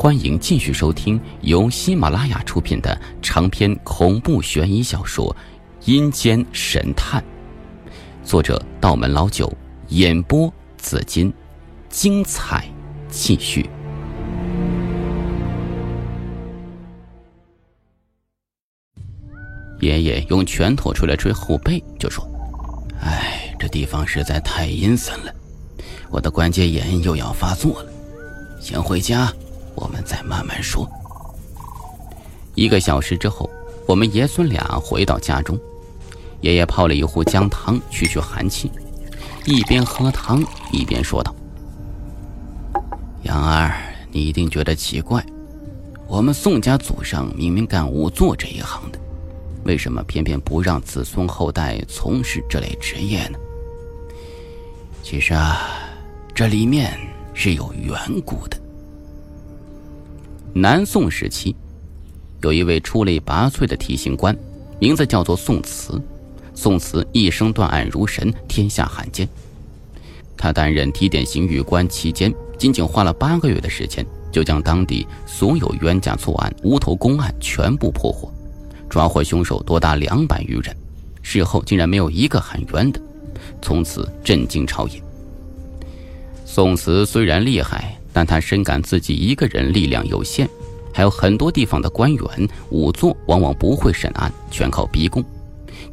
欢迎继续收听由喜马拉雅出品的长篇恐怖悬疑小说《阴间神探》，作者道门老九，演播紫金，精彩继续。爷爷用拳头捶了捶后背，就说：“哎，这地方实在太阴森了，我的关节炎又要发作了，先回家。”我们再慢慢说。一个小时之后，我们爷孙俩回到家中，爷爷泡了一壶姜汤去去寒气，一边喝汤一边说道：“杨儿，你一定觉得奇怪，我们宋家祖上明明干仵作这一行的，为什么偏偏不让子孙后代从事这类职业呢？其实啊，这里面是有缘故的。”南宋时期，有一位出类拔萃的提刑官，名字叫做宋慈。宋慈一生断案如神，天下罕见。他担任提点刑狱官期间，仅仅花了八个月的时间，就将当地所有冤假错案、无头公案全部破获，抓获凶手多达两百余人。事后竟然没有一个喊冤的，从此震惊朝野。宋慈虽然厉害。但他深感自己一个人力量有限，还有很多地方的官员仵作往往不会审案，全靠逼供，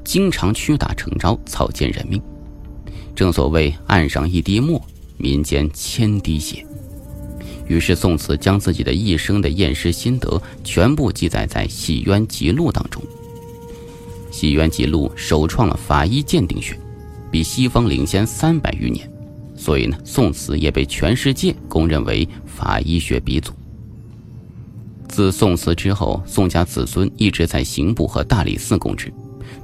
经常屈打成招，草菅人命。正所谓案上一滴墨，民间千滴血。于是宋慈将自己的一生的验尸心得全部记载在《洗冤集录》当中。《洗冤集录》首创了法医鉴定学，比西方领先三百余年。所以呢，宋慈也被全世界公认为法医学鼻祖。自宋慈之后，宋家子孙一直在刑部和大理寺供职，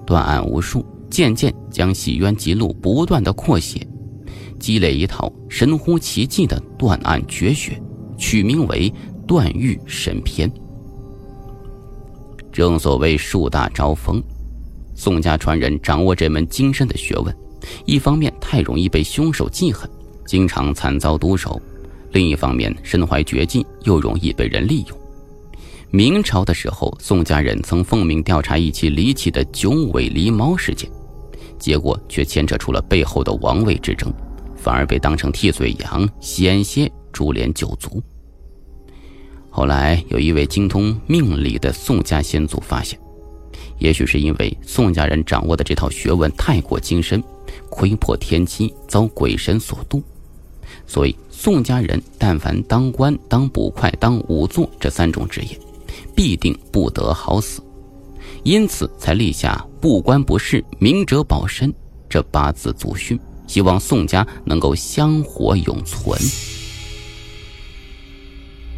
断案无数，渐渐将《洗冤集录》不断的扩写，积累一套神乎其技的断案绝学，取名为《断狱神篇》。正所谓树大招风，宋家传人掌握这门精深的学问。一方面太容易被凶手记恨，经常惨遭毒手；另一方面身怀绝技，又容易被人利用。明朝的时候，宋家人曾奉命调查一起离奇的九尾狸猫事件，结果却牵扯出了背后的王位之争，反而被当成替罪羊，险些株连九族。后来有一位精通命理的宋家先祖发现，也许是因为宋家人掌握的这套学问太过精深。窥破天机，遭鬼神所渡，所以宋家人但凡当官、当捕快、当仵作这三种职业，必定不得好死，因此才立下“不官不仕，明哲保身”这八字祖训，希望宋家能够香火永存。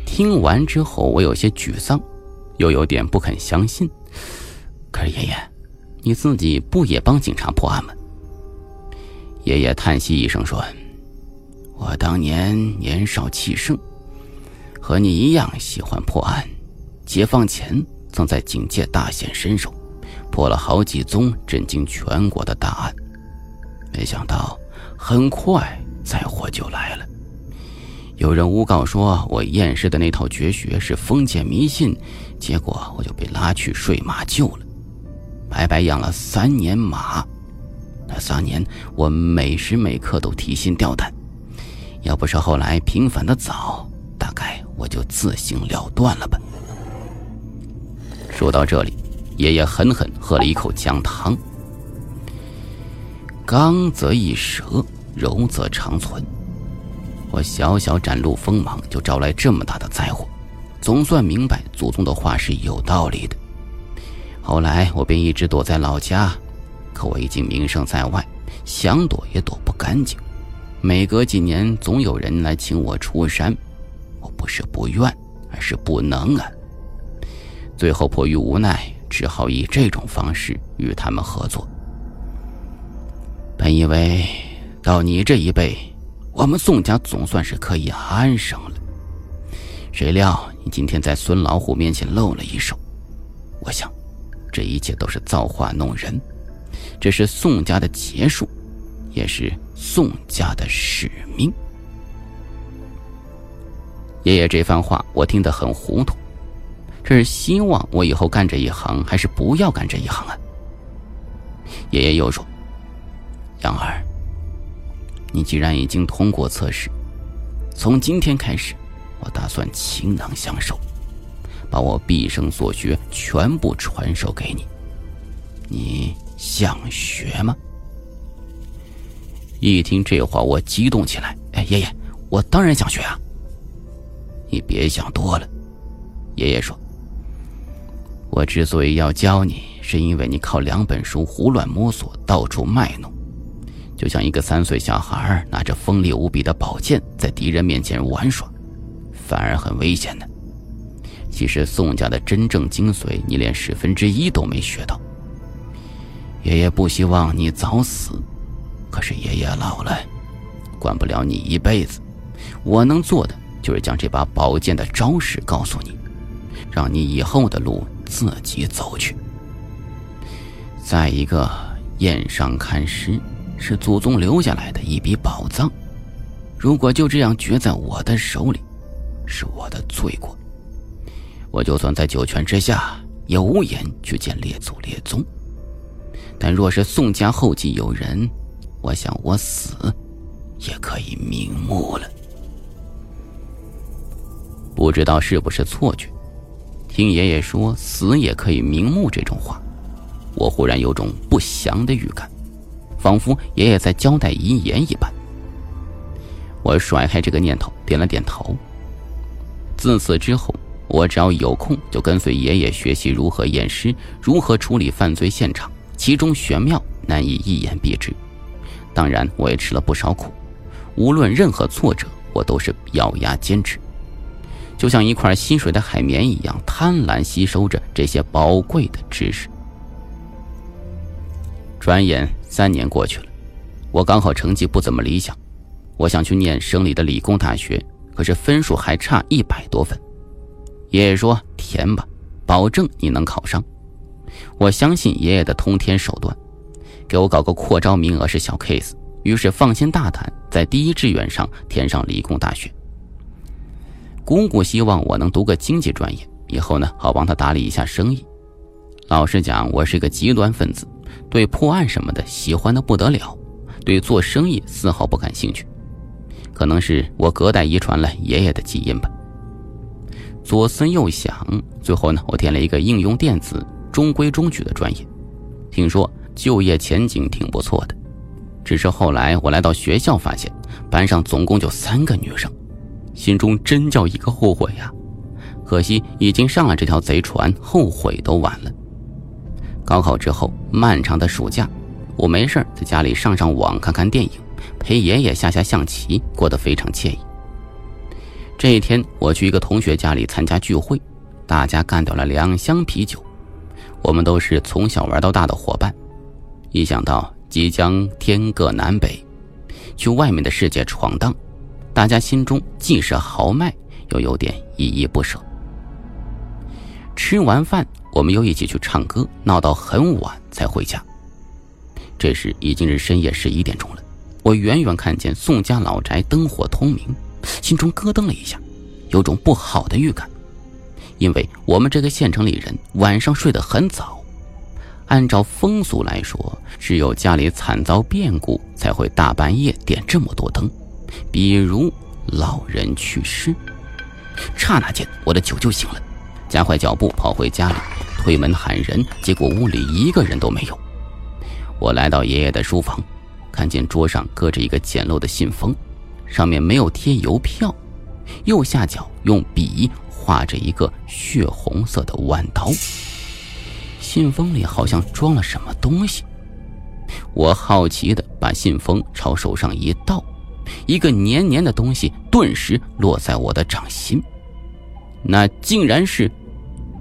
听完之后，我有些沮丧，又有点不肯相信。可是爷爷，你自己不也帮警察破案吗？爷爷叹息一声说：“我当年年少气盛，和你一样喜欢破案。解放前曾在警界大显身手，破了好几宗震惊全国的大案。没想到很快灾祸就来了。有人诬告说我验尸的那套绝学是封建迷信，结果我就被拉去睡马厩了，白白养了三年马。”那三年，我每时每刻都提心吊胆。要不是后来平反的早，大概我就自行了断了吧。说到这里，爷爷狠狠喝了一口姜汤。刚则易折，柔则长存。我小小展露锋芒，就招来这么大的灾祸，总算明白祖宗的话是有道理的。后来，我便一直躲在老家。可我已经名声在外，想躲也躲不干净。每隔几年，总有人来请我出山，我不是不愿，而是不能啊。最后迫于无奈，只好以这种方式与他们合作。本以为到你这一辈，我们宋家总算是可以安生了，谁料你今天在孙老虎面前露了一手。我想，这一切都是造化弄人。这是宋家的结束，也是宋家的使命。爷爷这番话我听得很糊涂，这是希望我以后干这一行，还是不要干这一行啊？爷爷又说：“杨儿，你既然已经通过测试，从今天开始，我打算倾囊相授，把我毕生所学全部传授给你。你想学吗？”一听这话，我激动起来。哎，爷爷，我当然想学啊！你别想多了。爷爷说：“我之所以要教你，是因为你靠两本书胡乱摸索，到处卖弄，就像一个三岁小孩拿着锋利无比的宝剑在敌人面前玩耍，反而很危险的。其实宋家的真正精髓，你连十分之一都没学到。爷爷不希望你早死。”可是爷爷老了，管不了你一辈子。我能做的就是将这把宝剑的招式告诉你，让你以后的路自己走去。再一个，燕上看诗是祖宗留下来的一笔宝藏，如果就这样绝在我的手里，是我的罪过。我就算在九泉之下，也无颜去见列祖列宗。但若是宋家后继有人，我想，我死也可以瞑目了。不知道是不是错觉，听爷爷说死也可以瞑目这种话，我忽然有种不祥的预感，仿佛爷爷在交代遗言一般。我甩开这个念头，点了点头。自此之后，我只要有空就跟随爷爷学习如何验尸，如何处理犯罪现场，其中玄妙难以一言蔽之。当然，我也吃了不少苦。无论任何挫折，我都是咬牙坚持，就像一块吸水的海绵一样，贪婪吸收着这些宝贵的知识。转眼三年过去了，我刚好成绩不怎么理想，我想去念省里的理工大学，可是分数还差一百多分。爷爷说：“填吧，保证你能考上。”我相信爷爷的通天手段。给我搞个扩招名额是小 case，于是放心大胆在第一志愿上填上理工大学。姑姑希望我能读个经济专业，以后呢好帮他打理一下生意。老实讲，我是个极端分子，对破案什么的喜欢的不得了，对做生意丝毫不感兴趣。可能是我隔代遗传了爷爷的基因吧。左思右想，最后呢我填了一个应用电子中规中矩的专业，听说。就业前景挺不错的，只是后来我来到学校，发现班上总共就三个女生，心中真叫一个后悔呀！可惜已经上了这条贼船，后悔都晚了。高考之后，漫长的暑假，我没事在家里上上网，看看电影，陪爷爷下下象棋，过得非常惬意。这一天，我去一个同学家里参加聚会，大家干掉了两箱啤酒，我们都是从小玩到大的伙伴。一想到即将天各南北，去外面的世界闯荡，大家心中既是豪迈，又有点依依不舍。吃完饭，我们又一起去唱歌，闹到很晚才回家。这时已经是深夜十一点钟了，我远远看见宋家老宅灯火通明，心中咯噔了一下，有种不好的预感，因为我们这个县城里人晚上睡得很早。按照风俗来说，只有家里惨遭变故才会大半夜点这么多灯，比如老人去世。刹那间，我的酒就醒了，加快脚步跑回家里，推门喊人，结果屋里一个人都没有。我来到爷爷的书房，看见桌上搁着一个简陋的信封，上面没有贴邮票，右下角用笔画着一个血红色的弯刀。信封里好像装了什么东西，我好奇的把信封朝手上一倒，一个黏黏的东西顿时落在我的掌心，那竟然是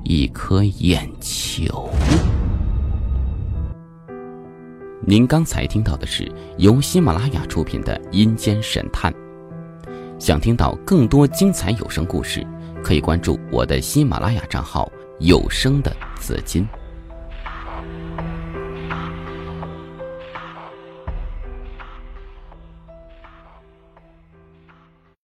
一颗眼球。您刚才听到的是由喜马拉雅出品的《阴间神探》，想听到更多精彩有声故事，可以关注我的喜马拉雅账号“有声的紫金”。